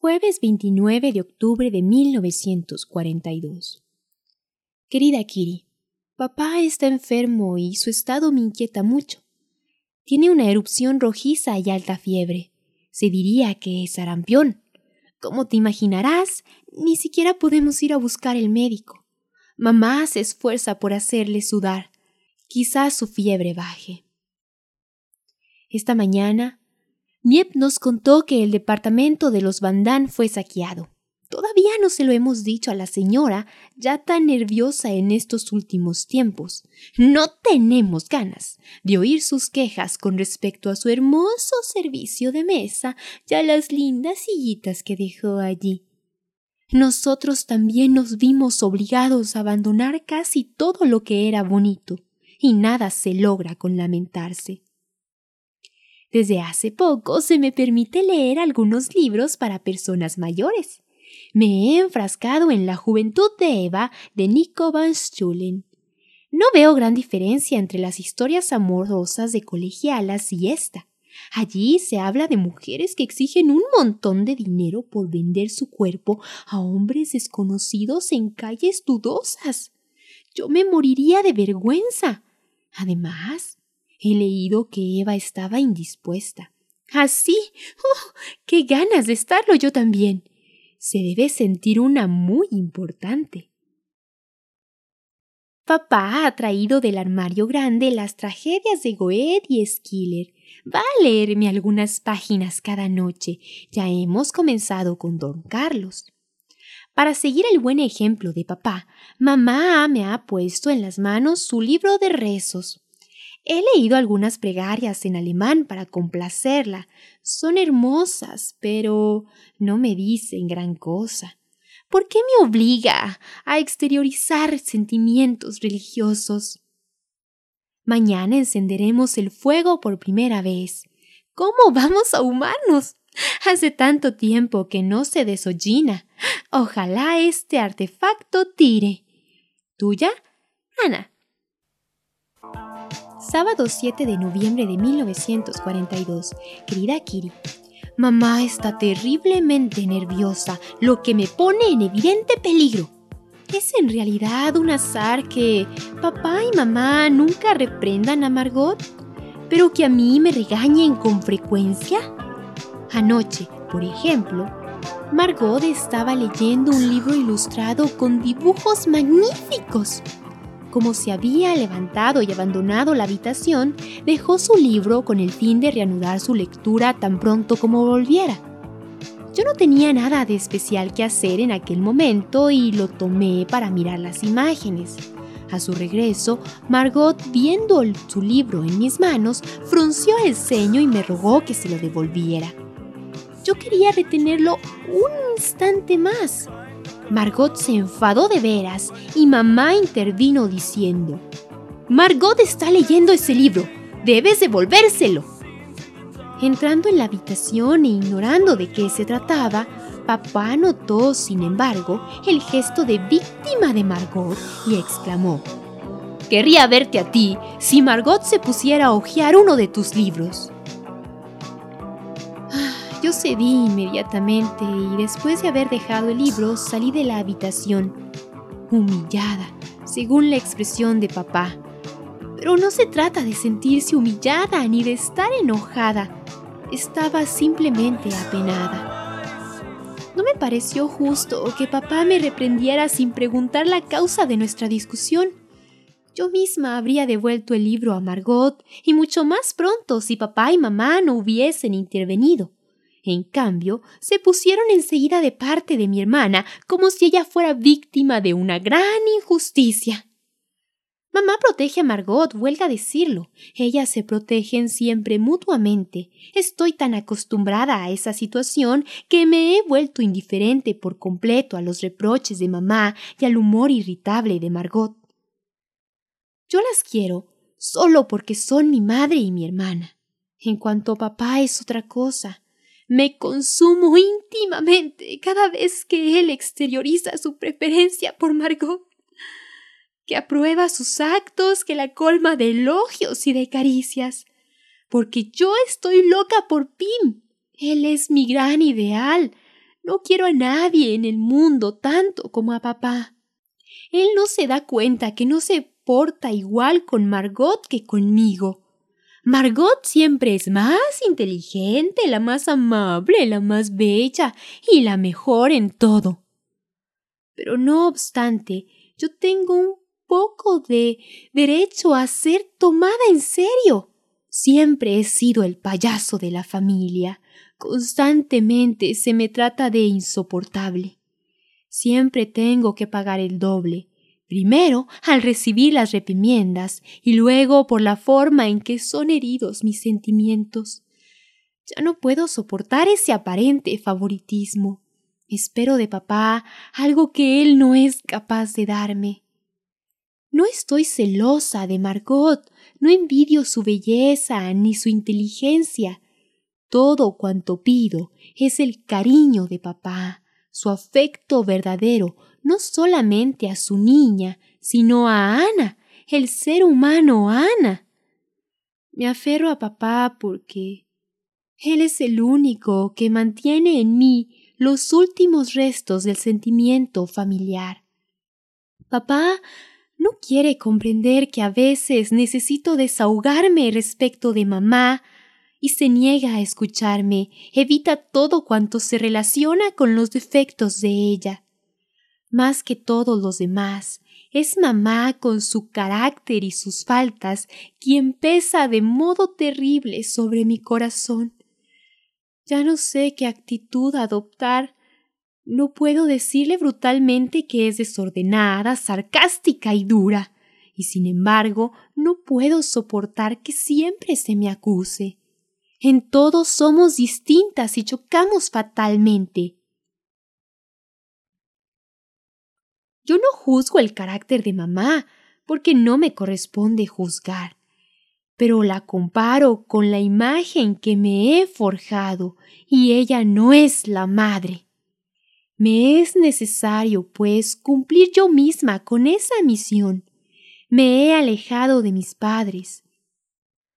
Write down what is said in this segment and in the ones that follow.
Jueves 29 de octubre de 1942. Querida Kiri, papá está enfermo y su estado me inquieta mucho. Tiene una erupción rojiza y alta fiebre. Se diría que es sarampión. Como te imaginarás, ni siquiera podemos ir a buscar el médico. Mamá se esfuerza por hacerle sudar. Quizás su fiebre baje. Esta mañana Miep nos contó que el departamento de los Bandán fue saqueado. Todavía no se lo hemos dicho a la señora, ya tan nerviosa en estos últimos tiempos. No tenemos ganas de oír sus quejas con respecto a su hermoso servicio de mesa y a las lindas sillitas que dejó allí. Nosotros también nos vimos obligados a abandonar casi todo lo que era bonito, y nada se logra con lamentarse. Desde hace poco se me permite leer algunos libros para personas mayores. Me he enfrascado en La juventud de Eva de Nico van Schulen. No veo gran diferencia entre las historias amorosas de colegialas y esta. Allí se habla de mujeres que exigen un montón de dinero por vender su cuerpo a hombres desconocidos en calles dudosas. Yo me moriría de vergüenza. Además, He leído que Eva estaba indispuesta. ¿Así? ¿Ah, ¡Oh! ¡Qué ganas de estarlo yo también! Se debe sentir una muy importante. Papá ha traído del armario grande las tragedias de Goethe y Schiller. Va a leerme algunas páginas cada noche. Ya hemos comenzado con Don Carlos. Para seguir el buen ejemplo de papá, mamá me ha puesto en las manos su libro de rezos. He leído algunas plegarias en alemán para complacerla. Son hermosas, pero no me dicen gran cosa. ¿Por qué me obliga a exteriorizar sentimientos religiosos? Mañana encenderemos el fuego por primera vez. ¿Cómo vamos a humanos? Hace tanto tiempo que no se desollina. Ojalá este artefacto tire. ¿Tuya? Ana sábado 7 de noviembre de 1942. Querida Kiri, mamá está terriblemente nerviosa, lo que me pone en evidente peligro. ¿Es en realidad un azar que papá y mamá nunca reprendan a Margot? ¿Pero que a mí me regañen con frecuencia? Anoche, por ejemplo, Margot estaba leyendo un libro ilustrado con dibujos magníficos. Como se había levantado y abandonado la habitación, dejó su libro con el fin de reanudar su lectura tan pronto como volviera. Yo no tenía nada de especial que hacer en aquel momento y lo tomé para mirar las imágenes. A su regreso, Margot, viendo su libro en mis manos, frunció el ceño y me rogó que se lo devolviera. Yo quería retenerlo un instante más, Margot se enfadó de veras y mamá intervino diciendo, Margot está leyendo ese libro, debes devolvérselo. Entrando en la habitación e ignorando de qué se trataba, papá notó, sin embargo, el gesto de víctima de Margot y exclamó, Querría verte a ti si Margot se pusiera a hojear uno de tus libros. Yo cedí inmediatamente y después de haber dejado el libro salí de la habitación, humillada, según la expresión de papá. Pero no se trata de sentirse humillada ni de estar enojada. Estaba simplemente apenada. No me pareció justo que papá me reprendiera sin preguntar la causa de nuestra discusión. Yo misma habría devuelto el libro a Margot, y mucho más pronto si papá y mamá no hubiesen intervenido. En cambio, se pusieron enseguida de parte de mi hermana como si ella fuera víctima de una gran injusticia. Mamá protege a Margot, huelga a decirlo. Ellas se protegen siempre mutuamente. Estoy tan acostumbrada a esa situación que me he vuelto indiferente por completo a los reproches de mamá y al humor irritable de Margot. Yo las quiero solo porque son mi madre y mi hermana. En cuanto a papá es otra cosa. Me consumo íntimamente cada vez que él exterioriza su preferencia por Margot que aprueba sus actos, que la colma de elogios y de caricias. Porque yo estoy loca por Pim. Él es mi gran ideal. No quiero a nadie en el mundo tanto como a papá. Él no se da cuenta que no se porta igual con Margot que conmigo. Margot siempre es más inteligente, la más amable, la más bella y la mejor en todo. Pero no obstante, yo tengo un poco de derecho a ser tomada en serio. Siempre he sido el payaso de la familia. Constantemente se me trata de insoportable. Siempre tengo que pagar el doble. Primero al recibir las reprimiendas y luego por la forma en que son heridos mis sentimientos. Ya no puedo soportar ese aparente favoritismo. Espero de papá algo que él no es capaz de darme. No estoy celosa de Margot, no envidio su belleza ni su inteligencia. Todo cuanto pido es el cariño de papá, su afecto verdadero, no solamente a su niña, sino a Ana, el ser humano Ana. Me aferro a papá porque él es el único que mantiene en mí los últimos restos del sentimiento familiar. Papá no quiere comprender que a veces necesito desahogarme respecto de mamá y se niega a escucharme, evita todo cuanto se relaciona con los defectos de ella. Más que todos los demás, es mamá con su carácter y sus faltas quien pesa de modo terrible sobre mi corazón. Ya no sé qué actitud adoptar no puedo decirle brutalmente que es desordenada, sarcástica y dura, y sin embargo no puedo soportar que siempre se me acuse. En todo somos distintas y chocamos fatalmente. Yo no juzgo el carácter de mamá, porque no me corresponde juzgar, pero la comparo con la imagen que me he forjado, y ella no es la madre. Me es necesario, pues, cumplir yo misma con esa misión. Me he alejado de mis padres.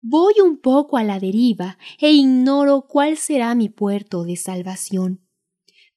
Voy un poco a la deriva e ignoro cuál será mi puerto de salvación.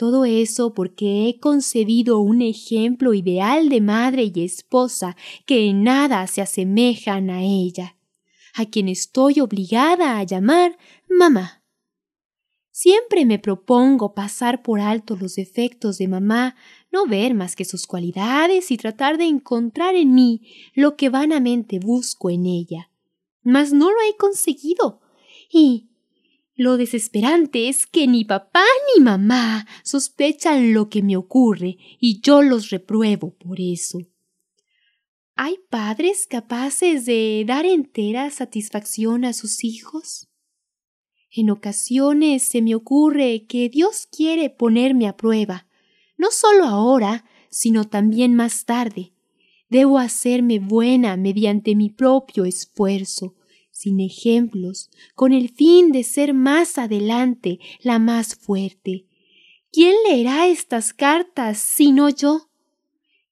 Todo eso porque he concebido un ejemplo ideal de madre y esposa que en nada se asemejan a ella, a quien estoy obligada a llamar mamá. Siempre me propongo pasar por alto los defectos de mamá, no ver más que sus cualidades y tratar de encontrar en mí lo que vanamente busco en ella. Mas no lo he conseguido. Y lo desesperante es que ni papá ni mamá sospechan lo que me ocurre y yo los repruebo por eso. ¿Hay padres capaces de dar entera satisfacción a sus hijos? En ocasiones se me ocurre que Dios quiere ponerme a prueba, no solo ahora, sino también más tarde. Debo hacerme buena mediante mi propio esfuerzo, sin ejemplos, con el fin de ser más adelante la más fuerte. ¿Quién leerá estas cartas sino yo?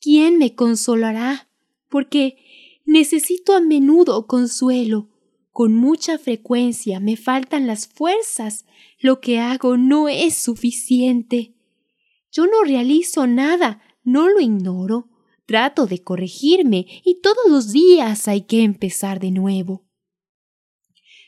¿Quién me consolará? Porque necesito a menudo consuelo, con mucha frecuencia me faltan las fuerzas. Lo que hago no es suficiente. Yo no realizo nada, no lo ignoro. Trato de corregirme y todos los días hay que empezar de nuevo.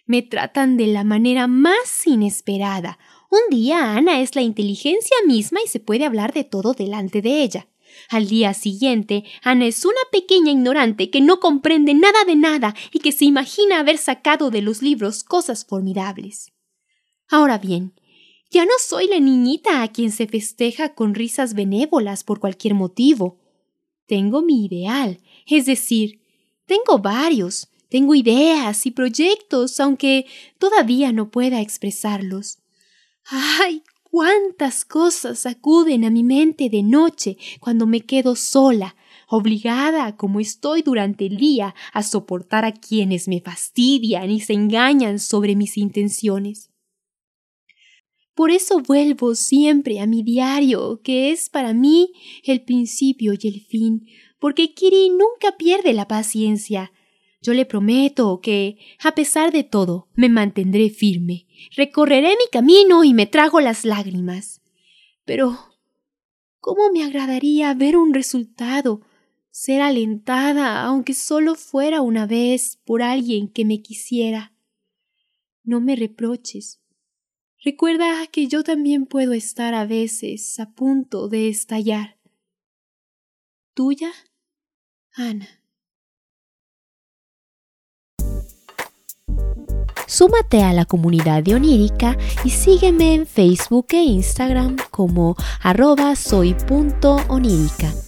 Me tratan de la manera más inesperada. Un día Ana es la inteligencia misma y se puede hablar de todo delante de ella. Al día siguiente, Ana es una pequeña ignorante que no comprende nada de nada y que se imagina haber sacado de los libros cosas formidables. Ahora bien, ya no soy la niñita a quien se festeja con risas benévolas por cualquier motivo. Tengo mi ideal, es decir, Tengo varios, tengo ideas y proyectos, aunque todavía no pueda expresarlos. ¡Ay! cuántas cosas acuden a mi mente de noche cuando me quedo sola, obligada como estoy durante el día a soportar a quienes me fastidian y se engañan sobre mis intenciones. Por eso vuelvo siempre a mi diario, que es para mí el principio y el fin, porque Kiri nunca pierde la paciencia. Yo le prometo que, a pesar de todo, me mantendré firme, recorreré mi camino y me trago las lágrimas. Pero, ¿cómo me agradaría ver un resultado, ser alentada, aunque solo fuera una vez, por alguien que me quisiera? No me reproches. Recuerda que yo también puedo estar a veces a punto de estallar. Tuya, Ana. Súmate a la comunidad de Onírica y sígueme en Facebook e Instagram como arroba soy.onírica.